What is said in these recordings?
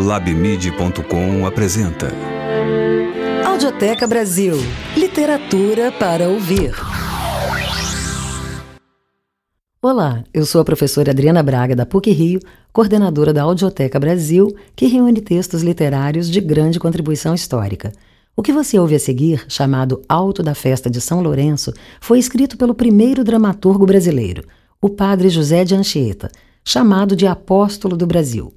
Labmid.com apresenta Audioteca Brasil Literatura para ouvir. Olá, eu sou a professora Adriana Braga da PUC Rio, coordenadora da Audioteca Brasil, que reúne textos literários de grande contribuição histórica. O que você ouve a seguir, chamado Alto da Festa de São Lourenço, foi escrito pelo primeiro dramaturgo brasileiro, o padre José de Anchieta, chamado de Apóstolo do Brasil.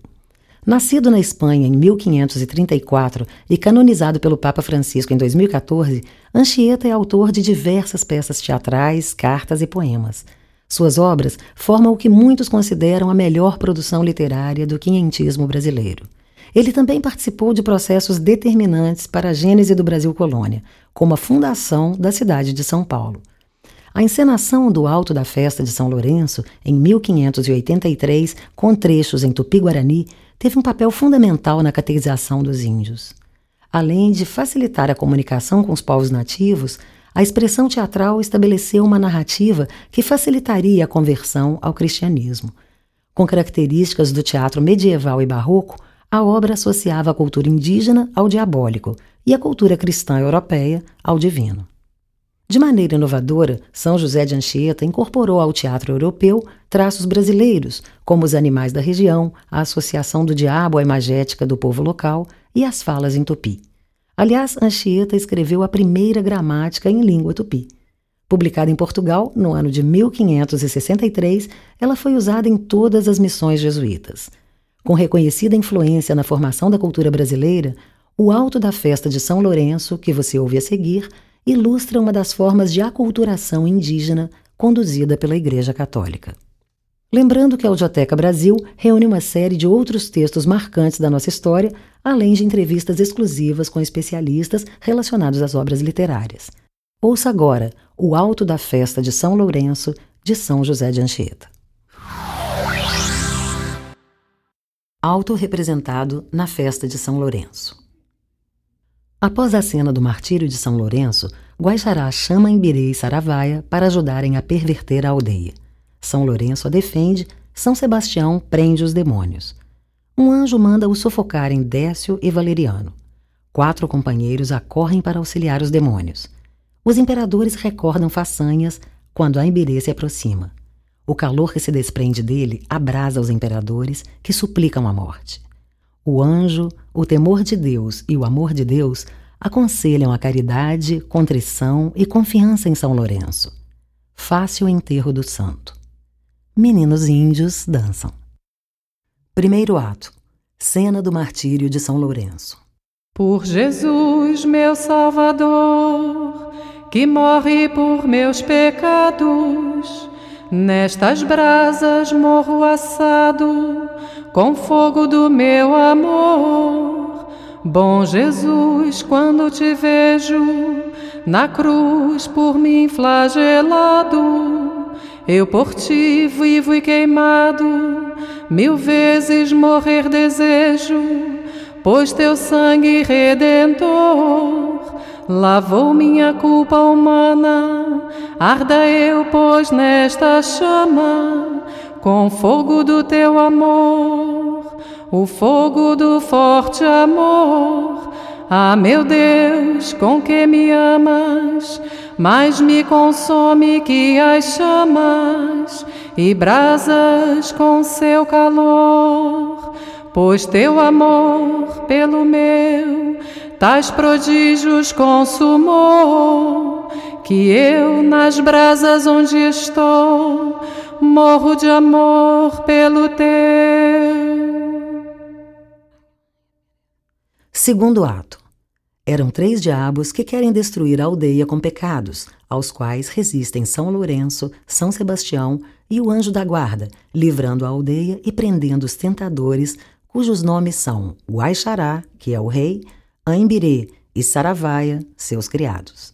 Nascido na Espanha em 1534 e canonizado pelo Papa Francisco em 2014, Anchieta é autor de diversas peças teatrais, cartas e poemas. Suas obras formam o que muitos consideram a melhor produção literária do quinhentismo brasileiro. Ele também participou de processos determinantes para a gênese do Brasil colônia, como a fundação da cidade de São Paulo. A encenação do Alto da Festa de São Lourenço, em 1583, com trechos em tupi-guarani, teve um papel fundamental na catequização dos índios. Além de facilitar a comunicação com os povos nativos, a expressão teatral estabeleceu uma narrativa que facilitaria a conversão ao cristianismo. Com características do teatro medieval e barroco, a obra associava a cultura indígena ao diabólico e a cultura cristã europeia ao divino. De maneira inovadora, São José de Anchieta incorporou ao teatro europeu traços brasileiros, como os animais da região, a associação do diabo à imagética do povo local e as falas em tupi. Aliás, Anchieta escreveu a primeira gramática em língua tupi. Publicada em Portugal no ano de 1563, ela foi usada em todas as missões jesuítas. Com reconhecida influência na formação da cultura brasileira, o Alto da Festa de São Lourenço, que você ouve a seguir, ilustra uma das formas de aculturação indígena conduzida pela Igreja Católica. Lembrando que a Audioteca Brasil reúne uma série de outros textos marcantes da nossa história, além de entrevistas exclusivas com especialistas relacionados às obras literárias. Ouça agora O Alto da Festa de São Lourenço, de São José de Anchieta. Alto representado na festa de São Lourenço. Após a cena do martírio de São Lourenço, Guaixará chama Imbirê e Saravaia para ajudarem a perverter a aldeia. São Lourenço a defende, São Sebastião prende os demônios. Um anjo manda os sufocarem Décio e Valeriano. Quatro companheiros acorrem para auxiliar os demônios. Os imperadores recordam façanhas quando a Imbirê se aproxima. O calor que se desprende dele abrasa os imperadores, que suplicam a morte. O anjo, o temor de Deus e o amor de Deus aconselham a caridade, contrição e confiança em São Lourenço. Fácil enterro do santo. Meninos índios dançam. Primeiro ato. Cena do martírio de São Lourenço. Por Jesus, meu Salvador, que morre por meus pecados, nestas brasas morro assado com fogo do meu amor. Bom Jesus, quando te vejo na cruz por mim flagelado, eu por ti vivo e queimado, mil vezes morrer desejo, pois teu sangue redentor lavou minha culpa humana. Arda eu, pois, nesta chama com fogo do teu amor, o fogo do forte amor. Ah, meu Deus, com que me amas, mais me consome que as chamas e brasas com seu calor. Pois teu amor pelo meu tais prodígios consumou, que eu nas brasas onde estou morro de amor pelo teu. Segundo ato. Eram três diabos que querem destruir a aldeia com pecados, aos quais resistem São Lourenço, São Sebastião e o anjo da guarda, livrando a aldeia e prendendo os tentadores, cujos nomes são Guaixará, que é o rei, Aimbirê e Saravaia, seus criados.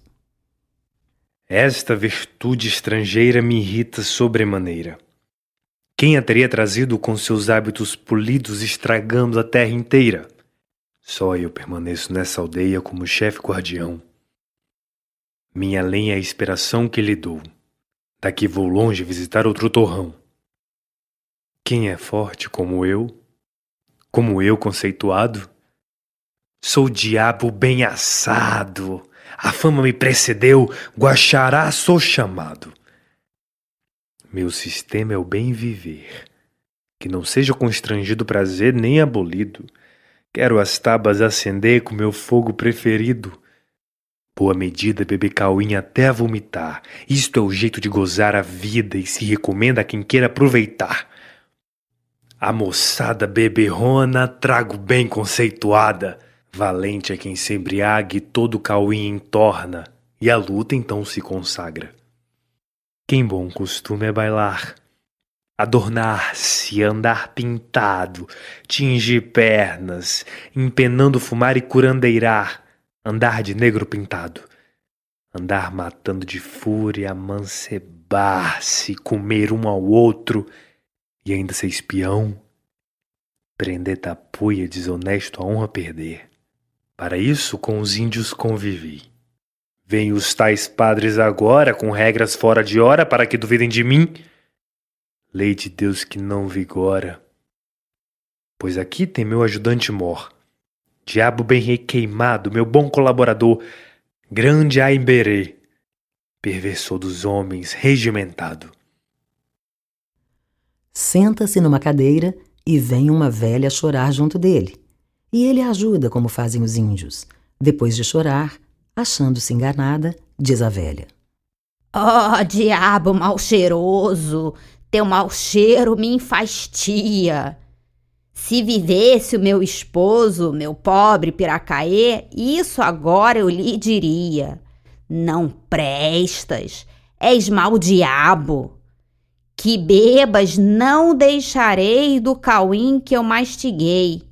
Esta virtude estrangeira me irrita sobremaneira. Quem a teria trazido com seus hábitos polidos estragando a terra inteira? Só eu permaneço nessa aldeia como chefe guardião. Minha lenha é a inspiração que lhe dou. Daqui vou longe visitar outro torrão. Quem é forte como eu, como eu conceituado. Sou diabo bem assado, a fama me precedeu, Guaxará sou chamado. Meu sistema é o bem viver, que não seja constrangido prazer nem abolido. Quero as tabas acender com meu fogo preferido. Boa medida beber cauim até vomitar. Isto é o jeito de gozar a vida e se recomenda a quem queira aproveitar. A moçada beberrona trago bem conceituada. Valente é quem se embriague e todo cauim entorna, e a luta então se consagra. Quem bom costume é bailar, adornar-se, andar pintado, tingir pernas, empenando fumar e curandeirar, andar de negro pintado, andar matando de fúria, amancebar-se, comer um ao outro e ainda ser espião, prender tapuia desonesto a honra perder. Para isso com os índios convivi. Vêm os tais padres agora com regras fora de hora para que duvidem de mim. Lei de Deus que não vigora. Pois aqui tem meu ajudante mor, diabo bem requeimado, meu bom colaborador, grande Aimberê, perversor dos homens, regimentado. Senta-se numa cadeira e vem uma velha chorar junto dele. E ele ajuda como fazem os índios. Depois de chorar, Achando-se enganada, diz a velha: Oh, diabo mal cheiroso! Teu mau cheiro me enfastia. Se vivesse o meu esposo, meu pobre Piracaê, isso agora eu lhe diria. Não prestas, és mau diabo. Que bebas não deixarei do cauim que eu mastiguei.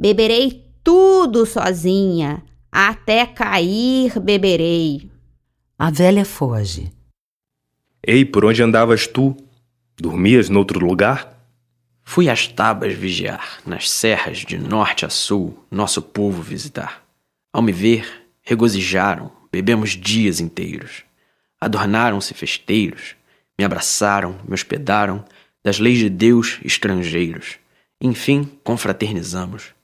Beberei tudo sozinha, até cair beberei. A velha foge. Ei, por onde andavas tu? Dormias noutro lugar? Fui às tabas vigiar, nas serras de norte a sul, nosso povo visitar. Ao me ver, regozijaram, bebemos dias inteiros. Adornaram-se festeiros, me abraçaram, me hospedaram, das leis de Deus estrangeiros. Enfim, confraternizamos.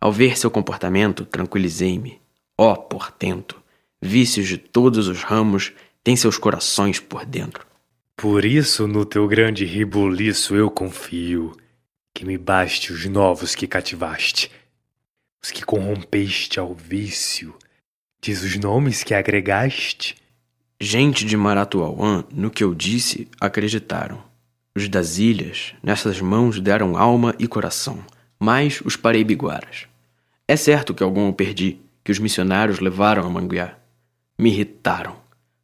Ao ver seu comportamento, tranquilizei-me. Ó oh, portento, vícios de todos os ramos têm seus corações por dentro. Por isso no teu grande ribuliço eu confio, que me baste os novos que cativaste, os que corrompeste ao vício, diz os nomes que agregaste. Gente de Maratuauã, no que eu disse, acreditaram. Os das ilhas, nessas mãos deram alma e coração, mais os paraibiguaras. É certo que algum eu perdi, que os missionários levaram a Manguiá. Me irritaram.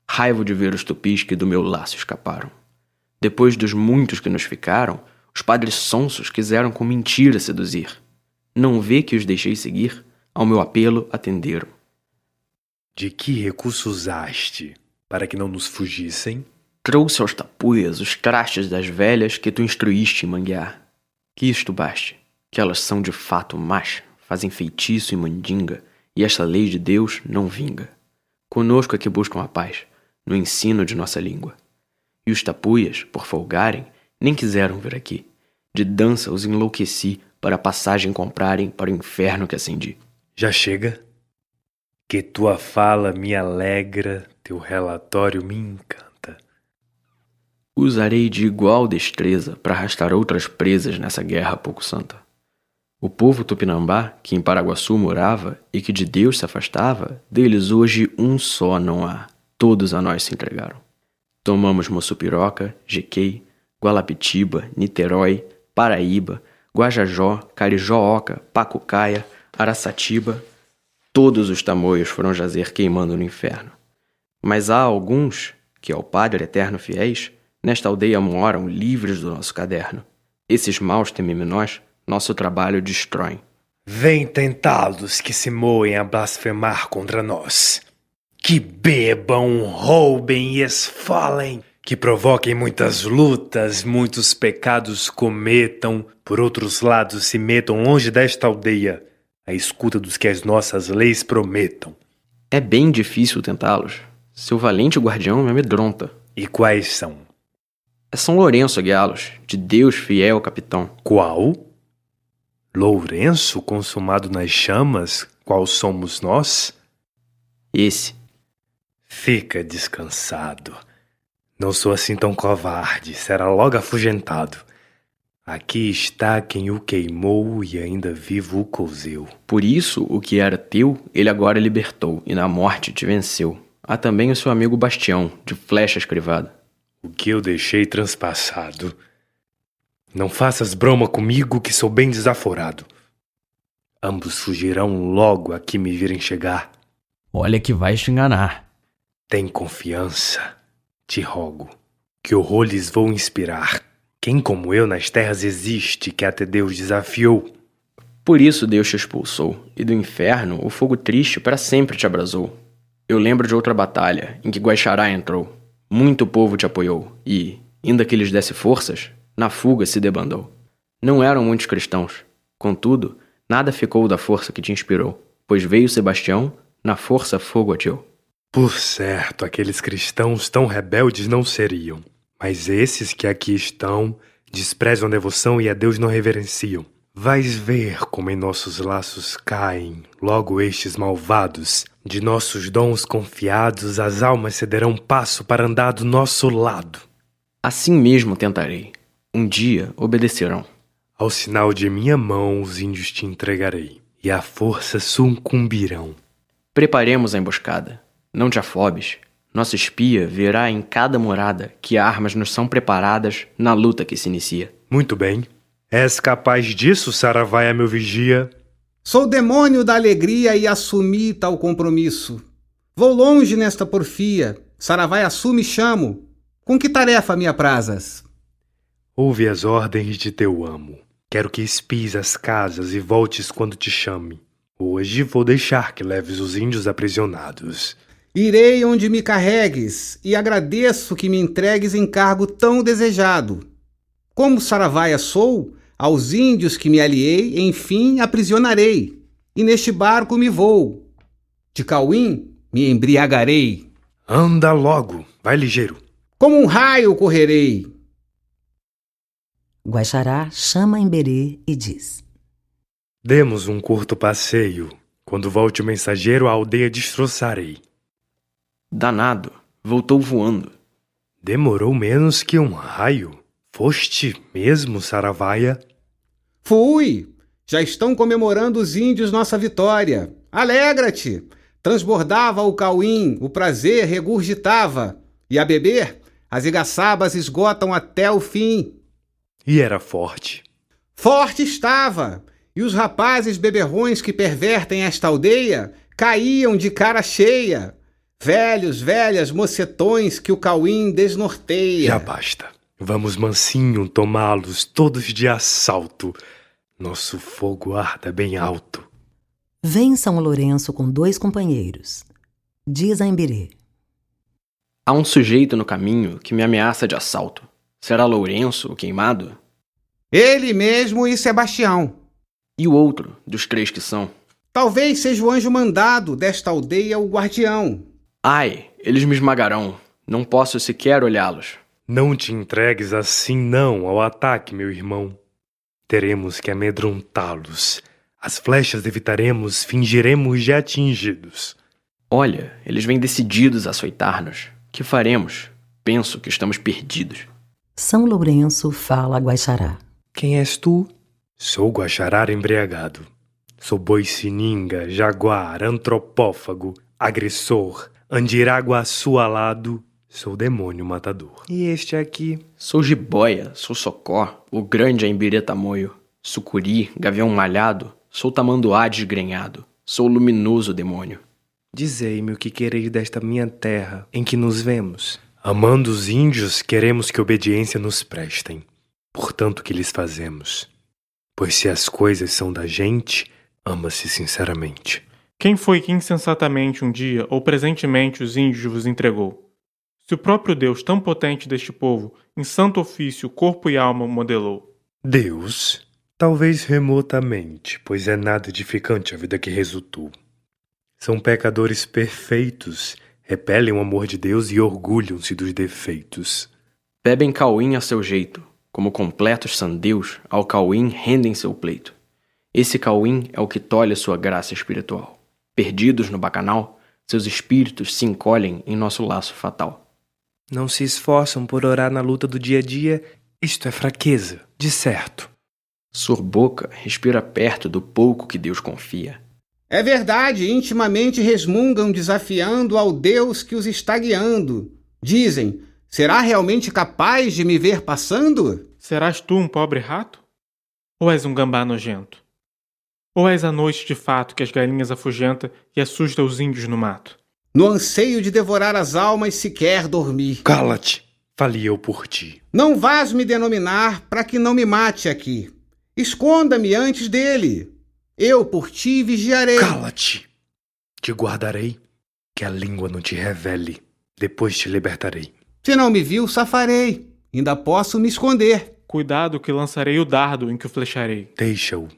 Raivo de ver os tupis que do meu laço escaparam. Depois dos muitos que nos ficaram, os padres sonsos quiseram com mentira seduzir. Não vê que os deixei seguir? Ao meu apelo atenderam. De que recurso usaste para que não nos fugissem? Trouxe aos tapuias os trastes das velhas que tu instruíste em manguear. Que isto baste, que elas são de fato más, fazem feitiço e mandinga, e esta lei de Deus não vinga. Conosco é que buscam a paz, no ensino de nossa língua. E os tapuias, por folgarem, nem quiseram vir aqui. De dança os enlouqueci para a passagem comprarem para o inferno que acendi. Já chega? Que tua fala me alegra, teu relatório me encanta. Usarei de igual destreza para arrastar outras presas nessa guerra pouco santa. O povo tupinambá, que em Paraguaçu morava e que de Deus se afastava, deles hoje um só não há. Todos a nós se entregaram. Tomamos Moçupiroca, Jequei, Gualapitiba, Niterói, Paraíba, Guajajó, Carijóoca, Pacucaia, Araçatiba. Todos os tamoios foram jazer queimando no inferno. Mas há alguns, que ao Padre Eterno fiéis, nesta aldeia moram livres do nosso caderno. Esses maus tememos nós, nosso trabalho destrói. Vem tentá-los que se moem a blasfemar contra nós. Que bebam, roubem e esfalem. Que provoquem muitas lutas, muitos pecados cometam, por outros lados se metam longe desta aldeia, à escuta dos que as nossas leis prometam. É bem difícil tentá-los. Seu valente guardião me amedronta. E quais são? É São Lourenço guiá-los, de Deus fiel capitão. Qual? Lourenço consumado nas chamas, qual somos nós? Esse. Fica descansado. Não sou assim tão covarde, será logo afugentado. Aqui está quem o queimou e ainda vivo o cozeu. Por isso, o que era teu, ele agora libertou, e na morte te venceu. Há também o seu amigo Bastião, de flecha escrivada. O que eu deixei transpassado. Não faças broma comigo, que sou bem desaforado. Ambos fugirão logo a que me virem chegar. Olha que vais te enganar. Tem confiança. Te rogo, que horror lhes vou inspirar. Quem como eu nas terras existe que até Deus desafiou? Por isso Deus te expulsou, e do inferno o fogo triste para sempre te abrasou. Eu lembro de outra batalha, em que Guaxará entrou. Muito povo te apoiou, e, ainda que lhes desse forças, na fuga se debandou. Não eram muitos cristãos, contudo, nada ficou da força que te inspirou, pois veio Sebastião, na força fogo atirou. Por certo, aqueles cristãos tão rebeldes não seriam, mas esses que aqui estão desprezam a devoção e a Deus não reverenciam. Vais ver como em nossos laços caem logo estes malvados. De nossos dons confiados, as almas cederão passo para andar do nosso lado. Assim mesmo tentarei. Um dia obedecerão. Ao sinal de minha mão, os índios te entregarei, e à força sucumbirão. Preparemos a emboscada. Não te afobes. Nosso espia verá em cada morada que armas nos são preparadas na luta que se inicia. Muito bem. És capaz disso, Saravaia, meu vigia? Sou demônio da alegria e assumi tal compromisso. Vou longe nesta porfia. Saravaia assume e chamo. Com que tarefa me aprazas? Ouve as ordens de teu amo. Quero que espies as casas e voltes quando te chame. Hoje vou deixar que leves os índios aprisionados. Irei onde me carregues e agradeço que me entregues encargo tão desejado. Como Saravaia sou, aos índios que me aliei, enfim aprisionarei, e neste barco me vou. De Cauim me embriagarei. Anda logo, vai ligeiro. Como um raio correrei. Guaxará chama Emberê e diz: Demos um curto passeio. Quando volte o mensageiro, a aldeia destroçarei. Danado, voltou voando. Demorou menos que um raio. Foste mesmo, Saravaia? Fui! Já estão comemorando os índios nossa vitória. Alegra-te! Transbordava o cauim, o prazer regurgitava. E a beber, as igaçabas esgotam até o fim. E era forte. Forte estava! E os rapazes beberrões que pervertem esta aldeia caíam de cara cheia. Velhos, velhas, mocetões que o Cauim desnorteia. Já basta. Vamos mansinho tomá-los todos de assalto. Nosso fogo arda bem alto. Vem São Lourenço com dois companheiros. Diz a Emberê. Há um sujeito no caminho que me ameaça de assalto. Será Lourenço, o queimado? Ele mesmo e Sebastião. E o outro, dos três que são? Talvez seja o anjo mandado desta aldeia, o guardião. Ai, eles me esmagarão. Não posso sequer olhá-los. Não te entregues assim não ao ataque, meu irmão. Teremos que amedrontá-los. As flechas evitaremos, fingiremos de atingidos. Olha, eles vêm decididos a açoitar-nos. Que faremos? Penso que estamos perdidos. São Lourenço fala a Guaxará. Quem és tu? Sou Guaxará embriagado. Sou boi sininga, jaguar, antropófago, agressor, Andiraguaçu alado, sou demônio matador. E este aqui? Sou jiboia, sou socó, o grande Aimbirê tamoio. Sucuri, gavião malhado, sou tamanduá desgrenhado. Sou luminoso demônio. Dizei-me o que quereis desta minha terra, em que nos vemos. Amando os índios, queremos que obediência nos prestem. Portanto, que lhes fazemos? Pois se as coisas são da gente, ama-se sinceramente. Quem foi que insensatamente um dia ou presentemente os índios vos entregou? Se o próprio Deus tão potente deste povo, em santo ofício, corpo e alma modelou. Deus? Talvez remotamente, pois é nada edificante a vida que resultou. São pecadores perfeitos, repelem o amor de Deus e orgulham-se dos defeitos. Bebem cauim a seu jeito, como completos sandeus, ao cauim rendem seu pleito. Esse cauim é o que tolhe sua graça espiritual. Perdidos no bacanal, seus espíritos se encolhem em nosso laço fatal. Não se esforçam por orar na luta do dia a dia, isto é fraqueza, de certo. Sua boca respira perto do pouco que Deus confia. É verdade, intimamente resmungam desafiando ao Deus que os está guiando. Dizem: será realmente capaz de me ver passando? Serás tu um pobre rato? Ou és um gambá nojento? Ou és a noite de fato que as galinhas afugenta e assusta os índios no mato? No anseio de devorar as almas sequer dormir. Cala-te, falei eu por ti. Não vás me denominar para que não me mate aqui. Esconda-me antes dele. Eu por ti vigiarei. Cala-te. Te guardarei, que a língua não te revele. Depois te libertarei. Se não me viu, safarei. Ainda posso me esconder. Cuidado que lançarei o dardo em que o flecharei. Deixa-o.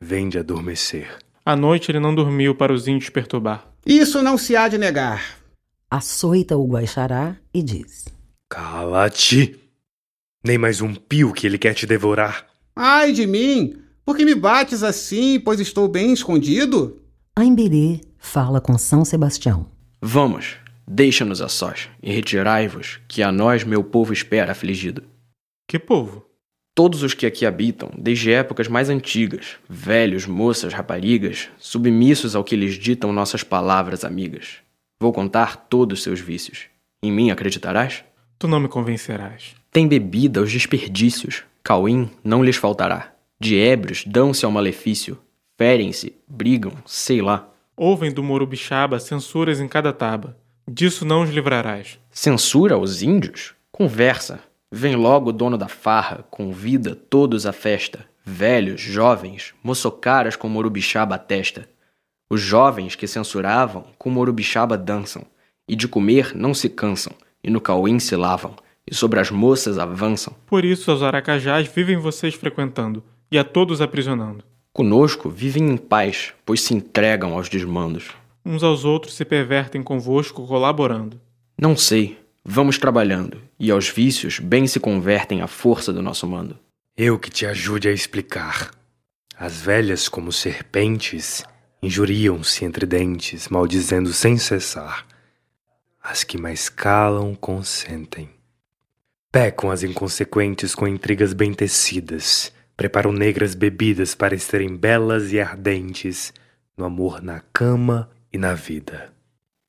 Vem de adormecer. À noite ele não dormiu para os índios perturbar. Isso não se há de negar. Açoita o Guaixará e diz: Cala-te! Nem mais um pio que ele quer te devorar. Ai de mim! Por que me bates assim, pois estou bem escondido? Aimbirê fala com São Sebastião. Vamos, deixa-nos a sós e retirai-vos, que a nós meu povo espera afligido. Que povo? Todos os que aqui habitam, desde épocas mais antigas, velhos, moças, raparigas, submissos ao que lhes ditam nossas palavras amigas. Vou contar todos seus vícios. Em mim acreditarás? Tu não me convencerás. Tem bebida aos desperdícios, cauim não lhes faltará. De ébrios dão-se ao malefício, ferem-se, brigam, sei lá. Ouvem do Morubixaba censuras em cada taba. Disso não os livrarás. Censura aos índios? Conversa. Vem logo o dono da farra, convida todos à festa. Velhos, jovens, moçocaras com Morubixaba à testa. Os jovens que censuravam, com Morubixaba dançam. E de comer não se cansam e no cauim se lavam, e sobre as moças avançam. Por isso aos aracajás vivem vocês frequentando, e a todos aprisionando. Conosco vivem em paz, pois se entregam aos desmandos. Uns aos outros se pervertem convosco colaborando. Não sei, vamos trabalhando, e aos vícios bem se convertem à força do nosso mando. Eu que te ajude a explicar. As velhas, como serpentes, injuriam-se entre dentes, maldizendo sem cessar. As que mais calam consentem. Pecam as inconsequentes com intrigas bem tecidas, preparam negras bebidas para estarem belas e ardentes no amor na cama e na vida.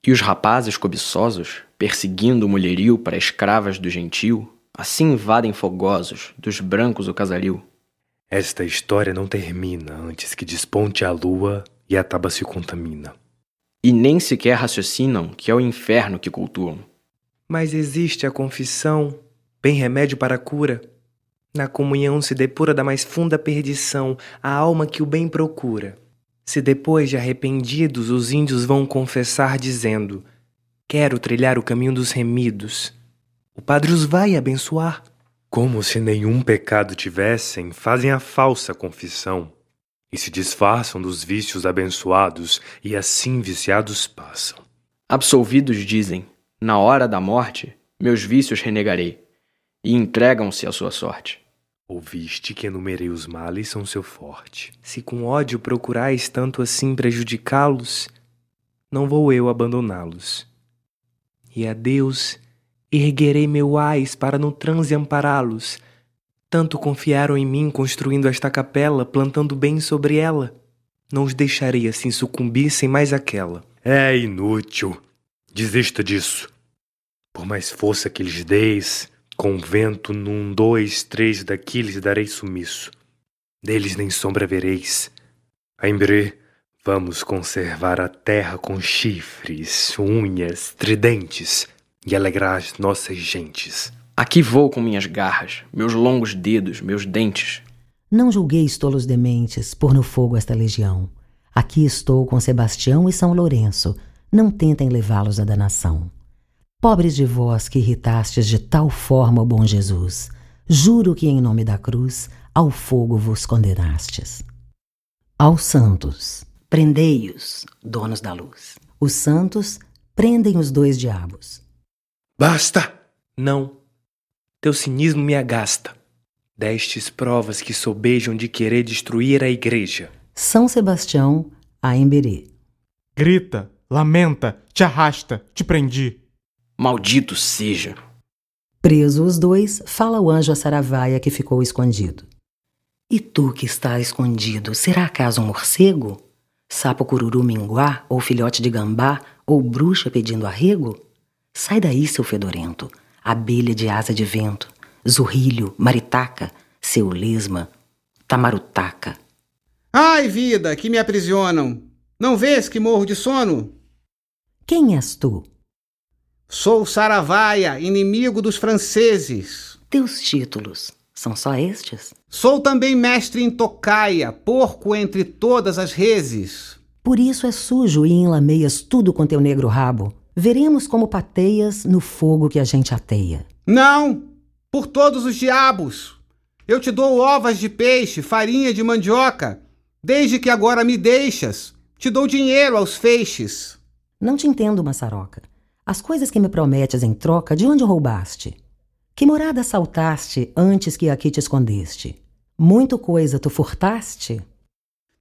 E os rapazes cobiçosos, perseguindo o mulherio para escravas do gentil, assim invadem fogosos dos brancos o casario. Esta história não termina antes que desponte a lua e a taba se contamina. E nem sequer raciocinam que é o inferno que cultuam. Mas existe a confissão, bem remédio para a cura. Na comunhão se depura da mais funda perdição a alma que o bem procura. Se depois de arrependidos os índios vão confessar dizendo: Quero trilhar o caminho dos remidos, o padre os vai abençoar. Como se nenhum pecado tivessem, fazem a falsa confissão e se disfarçam dos vícios abençoados e assim viciados passam. Absolvidos dizem: Na hora da morte, meus vícios renegarei, e entregam-se à sua sorte. Ouviste que enumerei os males são seu forte. Se com ódio procurais tanto assim prejudicá-los, não vou eu abandoná-los. E a Deus erguerei meu ais para no transe ampará-los. Tanto confiaram em mim construindo esta capela, plantando bem sobre ela. Não os deixarei assim sucumbir sem mais aquela. É inútil. Desista disso. Por mais força que lhes deis, com vento num, dois, três daqui lhes darei sumiço. Deles nem sombra vereis. Aimbrê, vamos conservar a terra com chifres, unhas, tridentes e alegrar as nossas gentes. Aqui vou com minhas garras, meus longos dedos, meus dentes. Não julgueis tolos dementes por no fogo esta legião. Aqui estou com Sebastião e São Lourenço. Não tentem levá-los à danação. Pobres de vós que irritastes de tal forma o bom Jesus, juro que em nome da cruz ao fogo vos condenastes. Aos santos, prendei-os, donos da luz. Os santos prendem os dois diabos. Basta! Não. Teu cinismo me agasta. Destes provas que sobejam de querer destruir a igreja. São Sebastião, a Emberê. Grita, lamenta, te arrasta, te prendi. Maldito seja! Preso os dois, fala o anjo a Saravaia que ficou escondido. E tu que está escondido, será acaso um morcego? Sapo cururu minguá, ou filhote de gambá, ou bruxa pedindo arrego? Sai daí, seu fedorento, abelha de asa de vento, zurrilho, maritaca, seu lesma, tamarutaca. Ai, vida, que me aprisionam! Não vês que morro de sono? Quem és tu? Sou Saravaia, inimigo dos franceses. Teus títulos são só estes? Sou também mestre em tocaia, porco entre todas as reses. Por isso é sujo e enlameias tudo com teu negro rabo. Veremos como pateias no fogo que a gente ateia. Não, por todos os diabos. Eu te dou ovas de peixe, farinha de mandioca. Desde que agora me deixas, te dou dinheiro aos feixes. Não te entendo, maçaroca. As coisas que me prometes em troca, de onde roubaste? Que morada assaltaste antes que aqui te escondeste? Muito coisa tu furtaste?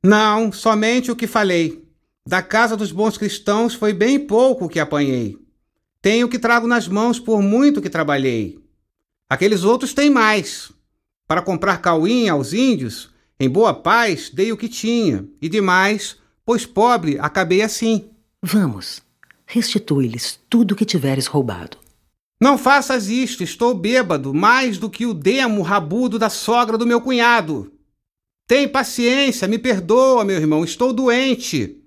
Não, somente o que falei. Da casa dos bons cristãos foi bem pouco o que apanhei. Tenho o que trago nas mãos por muito que trabalhei. Aqueles outros têm mais. Para comprar cauim aos índios, em boa paz dei o que tinha, e demais, pois pobre acabei assim. Vamos, restitui-lhes tudo o que tiveres roubado. Não faças isto, estou bêbado, mais do que o demo rabudo da sogra do meu cunhado. Tem paciência, me perdoa, meu irmão, estou doente.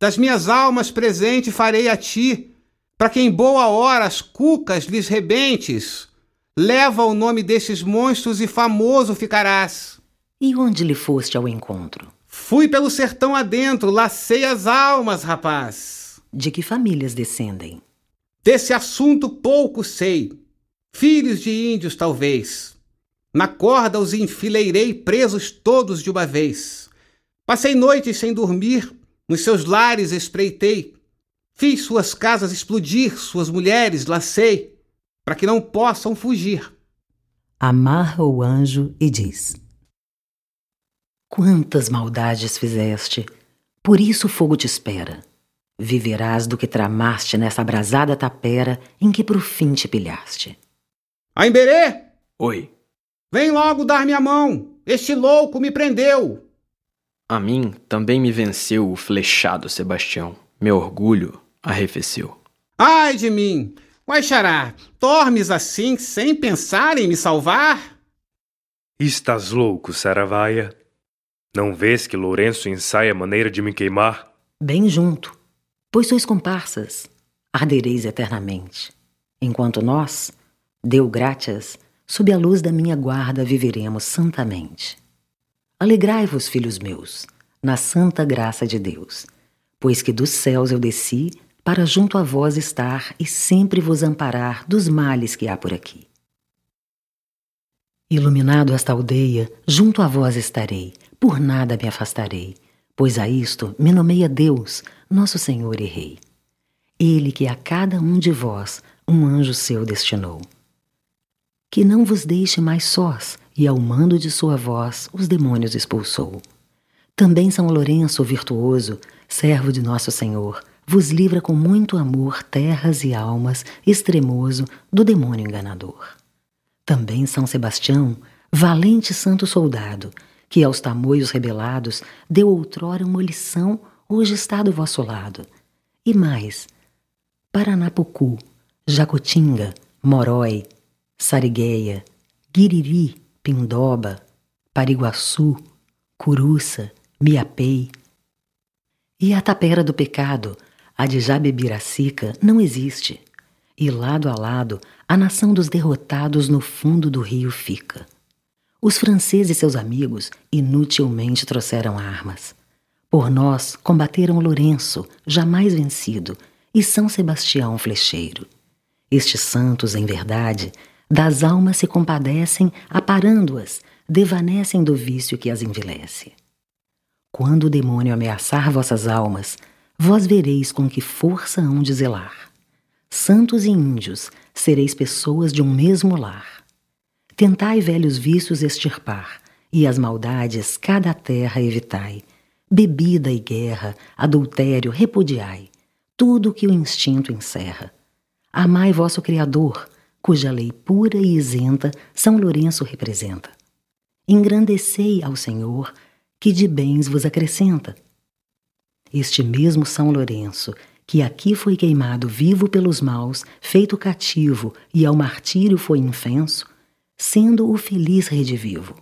Das minhas almas presente farei a ti, para que em boa hora as cucas lhes rebentes. Leva o nome desses monstros e famoso ficarás. E onde lhe foste ao encontro? Fui pelo sertão adentro, lacei as almas, rapaz. De que famílias descendem? Desse assunto pouco sei. Filhos de índios, talvez. Na corda os enfileirei presos todos de uma vez. Passei noites sem dormir, nos seus lares espreitei. Fiz suas casas explodir, suas mulheres lacei, para que não possam fugir. Amarra o anjo e diz: Quantas maldades fizeste, por isso o fogo te espera. Viverás do que tramaste nessa abrasada tapera em que por fim te pilhaste. Aimberê! Oi, Vem logo dar-me a mão! Este louco me prendeu! a mim também me venceu o flechado Sebastião. Meu orgulho arrefeceu. Ai de mim! Guaxará, dormes assim sem pensar em me salvar? Estás louco, Saravaia? Não vês que Lourenço ensaia a maneira de me queimar? Bem junto, pois sois comparsas, ardereis eternamente. Enquanto nós, deu graças, sob a luz da minha guarda viveremos santamente. Alegrai-vos, filhos meus, na santa graça de Deus, pois que dos céus eu desci para junto a vós estar e sempre vos amparar dos males que há por aqui. Iluminado esta aldeia, junto a vós estarei, por nada me afastarei, pois a isto me nomeia Deus, nosso Senhor e Rei. Ele que a cada um de vós um anjo seu destinou. Que não vos deixe mais sós, e ao mando de sua voz os demônios expulsou. Também São Lourenço, virtuoso, servo de nosso Senhor, vos livra com muito amor terras e almas, extremoso, do demônio enganador. Também São Sebastião, valente santo soldado, que aos tamoios rebelados deu outrora uma lição, hoje está do vosso lado. E mais, Paranapucu, Jacutinga, Morói, Sarigueia, Guiriri, Pindoba, Pariguaçu, Curuça, Miapei. E a tapera do pecado, a de Jabebiracica, não existe. E lado a lado, a nação dos derrotados no fundo do rio fica. Os franceses e seus amigos inutilmente trouxeram armas. Por nós combateram Lourenço, jamais vencido, e São Sebastião flecheiro. Estes santos, em verdade, das almas se compadecem, aparando-as, devanecem do vício que as envilece. Quando o demônio ameaçar vossas almas, vós vereis com que força hão de zelar. Santos e índios, sereis pessoas de um mesmo lar. Tentai velhos vícios extirpar, e as maldades cada terra evitai. Bebida e guerra, adultério repudiai, tudo que o instinto encerra. Amai vosso Criador, cuja lei pura e isenta São Lourenço representa. Engrandecei ao Senhor, que de bens vos acrescenta. Este mesmo São Lourenço, que aqui foi queimado vivo pelos maus, feito cativo e ao martírio foi infenso, sendo o feliz redivivo.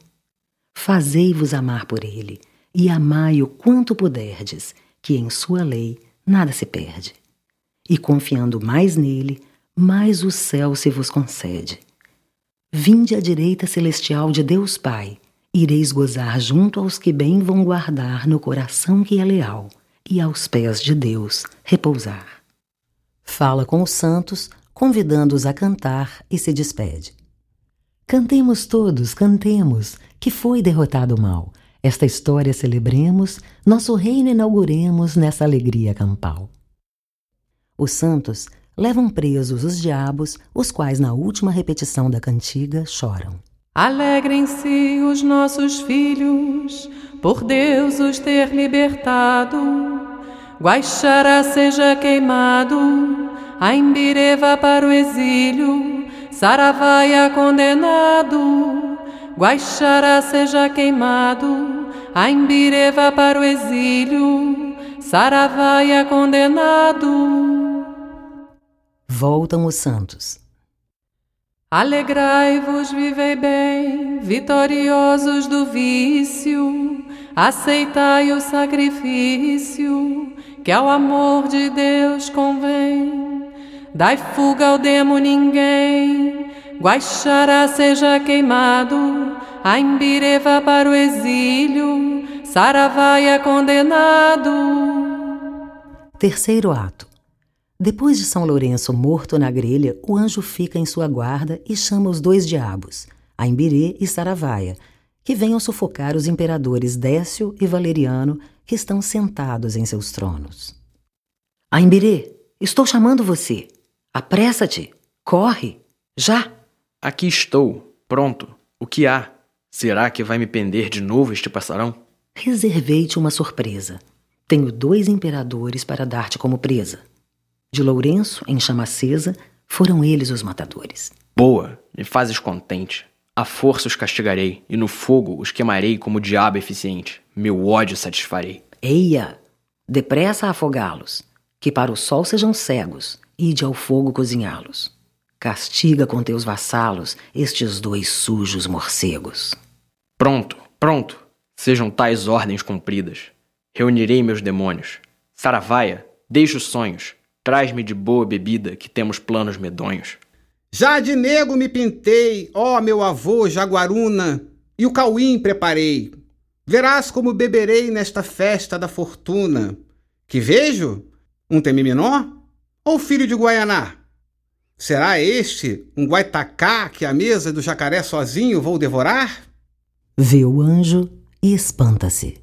Fazei-vos amar por ele, e amai-o quanto puderdes, que em sua lei nada se perde. E confiando mais nele, mais o céu se vos concede. Vinde à direita celestial de Deus Pai, ireis gozar junto aos que bem vão guardar no coração que é leal, e aos pés de Deus repousar. Fala com os santos, convidando-os a cantar e se despede. Cantemos todos, cantemos, que foi derrotado o mal. Esta história celebremos, nosso reino inauguremos nessa alegria campal. Os santos levam presos os diabos, os quais na última repetição da cantiga choram. Alegrem-se os nossos filhos, por Deus os ter libertado. Guaixara seja queimado, Aimbire vá para o exílio, Saravaia condenado. Guaixara seja queimado, Aimbire vá para o exílio, Saravaia condenado. Voltam os santos. Alegrai-vos, vivei bem, vitoriosos do vício, aceitai o sacrifício que ao amor de Deus convém. Dai fuga ao demo ninguém, Guaixara seja queimado, Aimbireva para o exílio, Saravaia condenado. Terceiro ato. Depois de São Lourenço morto na grelha, o anjo fica em sua guarda e chama os dois diabos, Aimbirê e Saravaia, que venham sufocar os imperadores Décio e Valeriano, que estão sentados em seus tronos. Aimbirê, estou chamando você. Apressa-te. Corre. Já. Aqui estou, pronto. O que há? Será que vai me pender de novo este passarão? Reservei-te uma surpresa. Tenho dois imperadores para dar-te como presa. De Lourenço, em chama acesa, foram eles os matadores. Boa, me fazes contente. À força os castigarei, e no fogo os queimarei como diabo eficiente. Meu ódio satisfarei. Eia! Depressa a afogá-los, que para o sol sejam cegos, ide ao fogo cozinhá-los. Castiga com teus vassalos estes dois sujos morcegos. Pronto, pronto. Sejam tais ordens cumpridas. Reunirei meus demônios. Saravaia, deixa os sonhos. Traz-me de boa bebida, que temos planos medonhos. Já de nego me pintei, ó meu avô Jaguaruna, e o cauim preparei. Verás como beberei nesta festa da fortuna. Que vejo? Um temiminó? Ou filho de Guaianá? Será este um guaitacá que a mesa do jacaré sozinho vou devorar? Vê o anjo e espanta-se.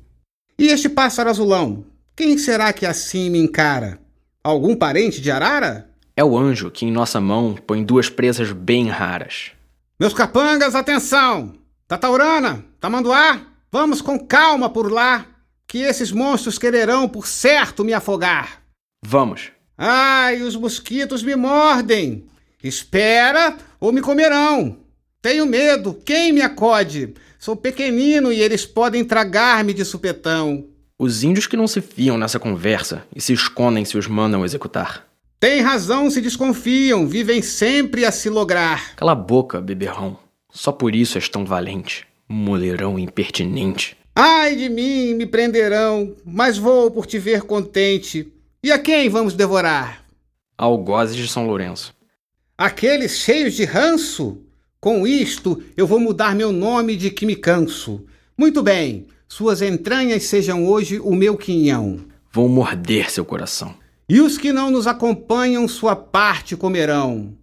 E este pássaro azulão? Quem será que assim me encara? Algum parente de Arara? É o anjo que em nossa mão põe duas presas bem raras. Meus capangas, atenção! Tataurana, Tamanduá, vamos com calma por lá, que esses monstros quererão por certo me afogar. Vamos. Ai, os mosquitos me mordem. Espera ou me comerão. Tenho medo, quem me acode? Sou pequenino e eles podem tragar-me de supetão. Os índios que não se fiam nessa conversa e se escondem se os mandam executar. Tem razão se desconfiam, vivem sempre a se lograr. Cala a boca, beberrão. Só por isso és tão valente, mulherão impertinente. Ai de mim, me prenderão, mas vou por te ver contente. E a quem vamos devorar? Algozes de São Lourenço. Aqueles cheios de ranço? Com isto eu vou mudar meu nome de que me canso. Muito bem, suas entranhas sejam hoje o meu quinhão. Vou morder seu coração. E os que não nos acompanham, sua parte comerão.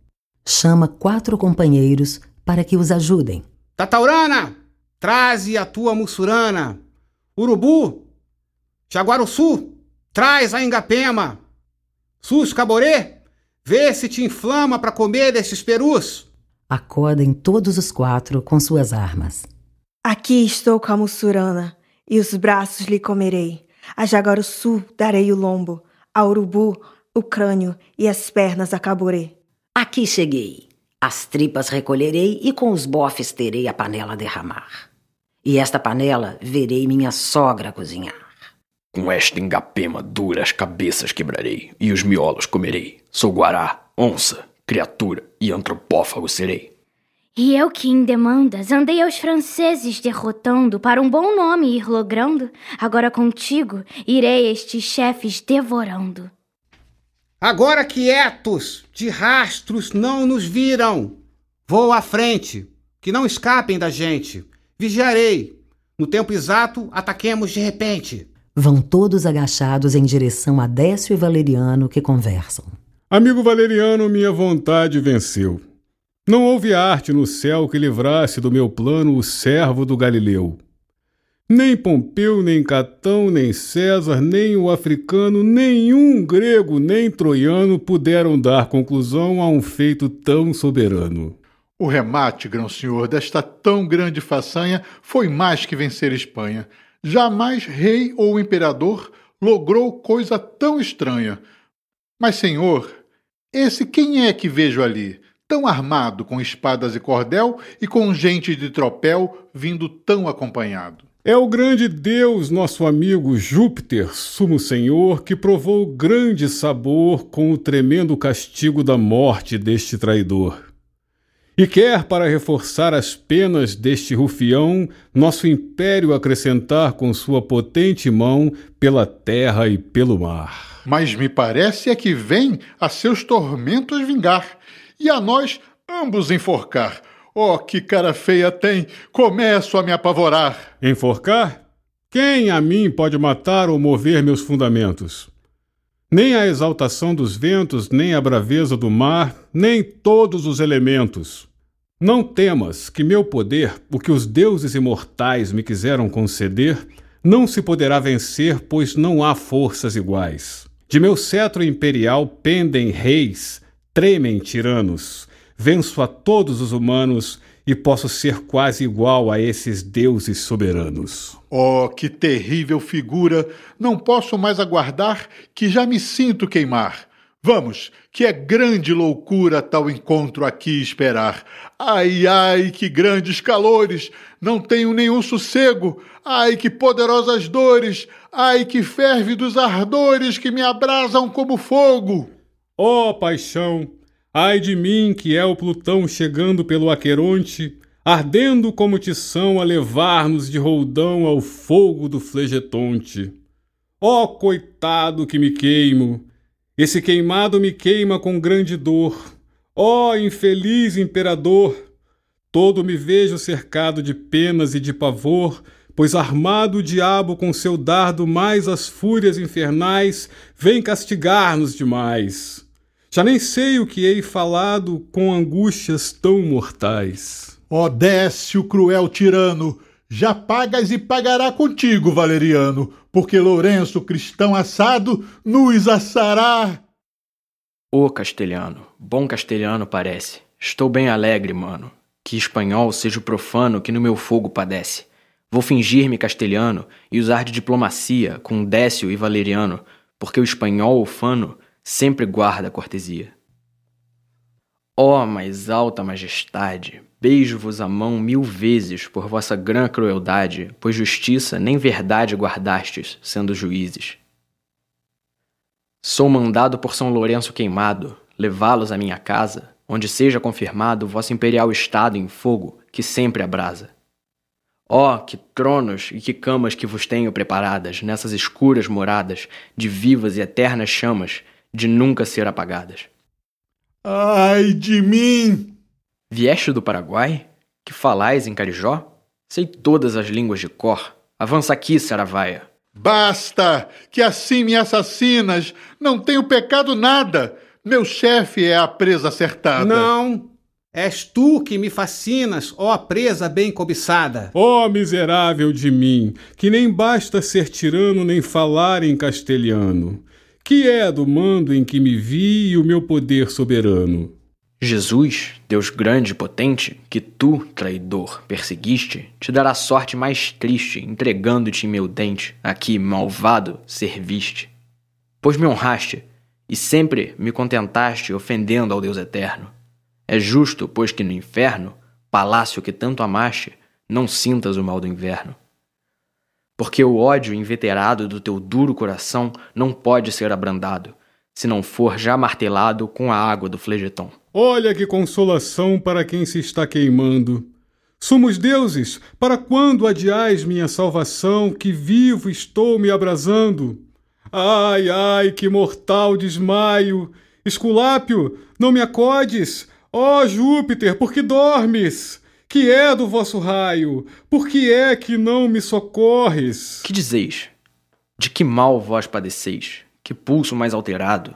Chama quatro companheiros para que os ajudem. Tataurana, traze a tua mussurana. Urubu, Jaguaruçu, traz a engapema. Sus Caborê, vê se te inflama para comer desses perus. Acodem todos os quatro com suas armas. Aqui estou com a mussurana, e os braços lhe comerei. A jaguaruçu darei o lombo, a urubu o crânio e as pernas acaborei. Aqui cheguei. As tripas recolherei e com os bofes terei a panela a derramar. E esta panela verei minha sogra cozinhar. Com esta engapema dura as cabeças quebrarei e os miolos comerei. Sou guará, onça, criatura e antropófago serei. E eu que em demandas andei aos franceses derrotando para um bom nome ir logrando, agora contigo irei estes chefes devorando. Agora quietos, de rastros não nos viram. Vou à frente, que não escapem da gente. Vigiarei. No tempo exato, ataquemos de repente. Vão todos agachados em direção a Décio e Valeriano que conversam. Amigo Valeriano, minha vontade venceu. Não houve arte no céu que livrasse do meu plano o servo do Galileu. Nem Pompeu, nem Catão, nem César, nem o africano, nenhum grego, nem troiano puderam dar conclusão a um feito tão soberano. O remate, grão senhor, desta tão grande façanha foi mais que vencer Espanha. Jamais rei ou imperador logrou coisa tão estranha. Mas, senhor, esse quem é que vejo ali? Tão armado com espadas e cordel e com gente de tropel vindo tão acompanhado. É o grande Deus, nosso amigo Júpiter, sumo senhor, que provou grande sabor com o tremendo castigo da morte deste traidor. E quer, para reforçar as penas deste rufião, nosso império acrescentar com sua potente mão pela terra e pelo mar. Mas me parece é que vem a seus tormentos vingar, e a nós ambos enforcar Oh, que cara feia tem! Começo a me apavorar. Enforcar? Quem a mim pode matar ou mover meus fundamentos? Nem a exaltação dos ventos, nem a braveza do mar, nem todos os elementos. Não temas que meu poder, o que os deuses imortais me quiseram conceder, não se poderá vencer, pois não há forças iguais. De meu cetro imperial pendem reis, tremem tiranos, venço a todos os humanos e posso ser quase igual a esses deuses soberanos. Oh, que terrível figura! Não posso mais aguardar, que já me sinto queimar. Vamos, que é grande loucura tal encontro aqui esperar. Ai, ai, que grandes calores! Não tenho nenhum sossego. Ai, que poderosas dores! Ai, que ferve dos ardores que me abrasam como fogo! Ó oh, paixão! Ai de mim, que é o Plutão chegando pelo Aqueronte, ardendo como tição a levar-nos de roldão ao fogo do flegetonte. Ó oh, coitado que me queimo! Esse queimado me queima com grande dor. Ó oh, infeliz imperador! Todo me vejo cercado de penas e de pavor, pois armado o diabo com seu dardo mais as fúrias infernais vem castigar-nos demais. Já nem sei o que hei falado com angústias tão mortais. Ó Décio, cruel tirano, já pagas e pagará contigo, Valeriano, porque Lourenço, cristão assado, nos assará. Ô castelhano, bom castelhano parece. Estou bem alegre, mano. Que espanhol seja o profano que no meu fogo padece. Vou fingir-me castelhano e usar de diplomacia com Décio e Valeriano, porque o espanhol ufano sempre guarda a cortesia. Ó oh, mais alta majestade, beijo-vos a mão mil vezes por vossa grã crueldade, pois justiça nem verdade guardastes, sendo juízes. Sou mandado por São Lourenço queimado, levá-los à minha casa, onde seja confirmado vosso imperial estado em fogo, que sempre abrasa. Ó, oh, que tronos e que camas que vos tenho preparadas nessas escuras moradas de vivas e eternas chamas, de nunca ser apagadas. Ai de mim! Vieste do Paraguai? Que falais em Carijó? Sei todas as línguas de cor. Avança aqui, Saravaia. Basta! Que assim me assassinas! Não tenho pecado nada! Meu chefe é a presa acertada. Não! És tu que me fascinas, ó presa bem cobiçada. Ó miserável de mim, que nem basta ser tirano nem falar em castelhano que é do mando em que me vi e o meu poder soberano. Jesus, Deus grande e potente, que tu, traidor, perseguiste, te dará sorte mais triste, entregando-te em meu dente, aqui, malvado, serviste. Pois me honraste, e sempre me contentaste ofendendo ao Deus eterno. É justo, pois que no inferno, palácio que tanto amaste, não sintas o mal do inverno. Porque o ódio inveterado do teu duro coração não pode ser abrandado, se não for já martelado com a água do flegeton. Olha que consolação para quem se está queimando. Somos deuses, para quando adiais minha salvação, que vivo estou me abrasando? Ai, ai, que mortal desmaio! Esculápio, não me acodes! Ó oh, Júpiter, por que dormes? Que é do vosso raio? Por que é que não me socorres? Que dizeis? De que mal vós padeceis? Que pulso mais alterado?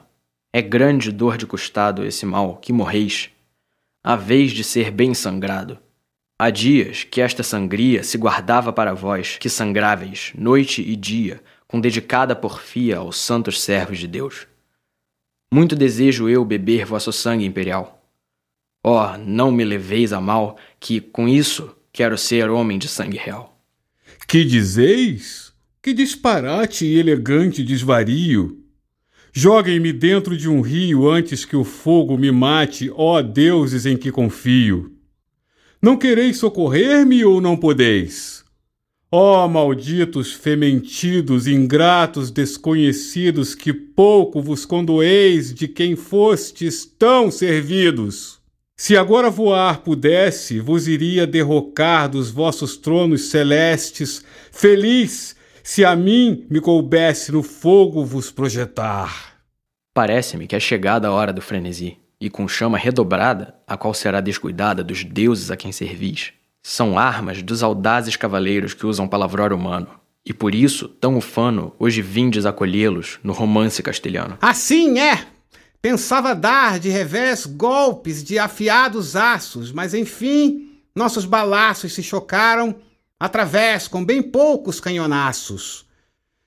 É grande dor de costado esse mal, que morreis. A vez de ser bem sangrado. Há dias que esta sangria se guardava para vós, que sangráveis, noite e dia, com dedicada porfia aos santos servos de Deus. Muito desejo eu beber vosso sangue imperial Ó, oh, não me leveis a mal, que com isso quero ser homem de sangue real. Que dizeis? Que disparate e elegante desvario! Joguem-me dentro de um rio antes que o fogo me mate, ó deuses em que confio. Não quereis socorrer-me ou não podeis? Ó malditos, fementidos, ingratos, desconhecidos, que pouco vos condoeis de quem fostes tão servidos! Se agora voar pudesse, vos iria derrocar dos vossos tronos celestes, feliz se a mim me coubesse no fogo vos projetar. Parece-me que é chegada a hora do frenesi, e com chama redobrada, a qual será descuidada dos deuses a quem servis. São armas dos audazes cavaleiros que usam palavror humano, e por isso, tão ufano, hoje vindes acolhê-los no romance castelhano. Assim é! Pensava dar de revés golpes de afiados aços, mas enfim, nossos balaços se chocaram através com bem poucos canhonaços.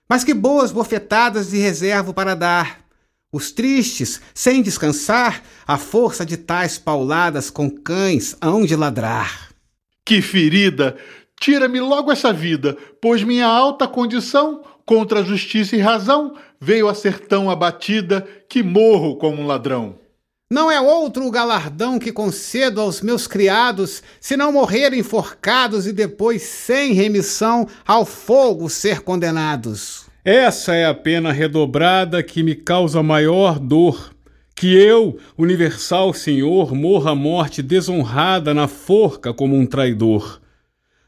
Mas que boas bofetadas de reservo para dar. Os tristes, sem descansar, a força de tais pauladas com cães hão de ladrar. Que ferida! Tira-me logo essa vida, pois minha alta condição contra a justiça e razão, veio a ser tão abatida que morro como um ladrão. Não é outro o galardão que concedo aos meus criados, se não morrerem enforcados e depois, sem remissão, ao fogo ser condenados. Essa é a pena redobrada que me causa maior dor. Que eu, universal Senhor, morra a morte desonrada na forca como um traidor.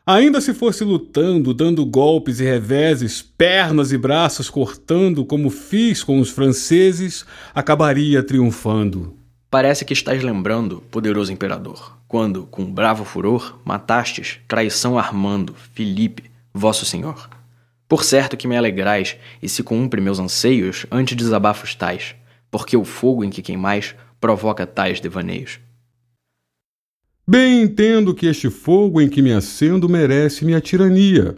Ainda se fosse lutando, dando golpes e reveses, pernas e braços cortando, como fiz com os franceses, acabaria triunfando. Parece que estás lembrando, poderoso imperador, quando, com bravo furor, matastes, traição armando, Filipe, vosso senhor. Por certo que me alegrais, e se cumpre meus anseios ante desabafos tais, porque o fogo em que queimais provoca tais devaneios. Bem entendo que este fogo em que me acendo merece minha tirania,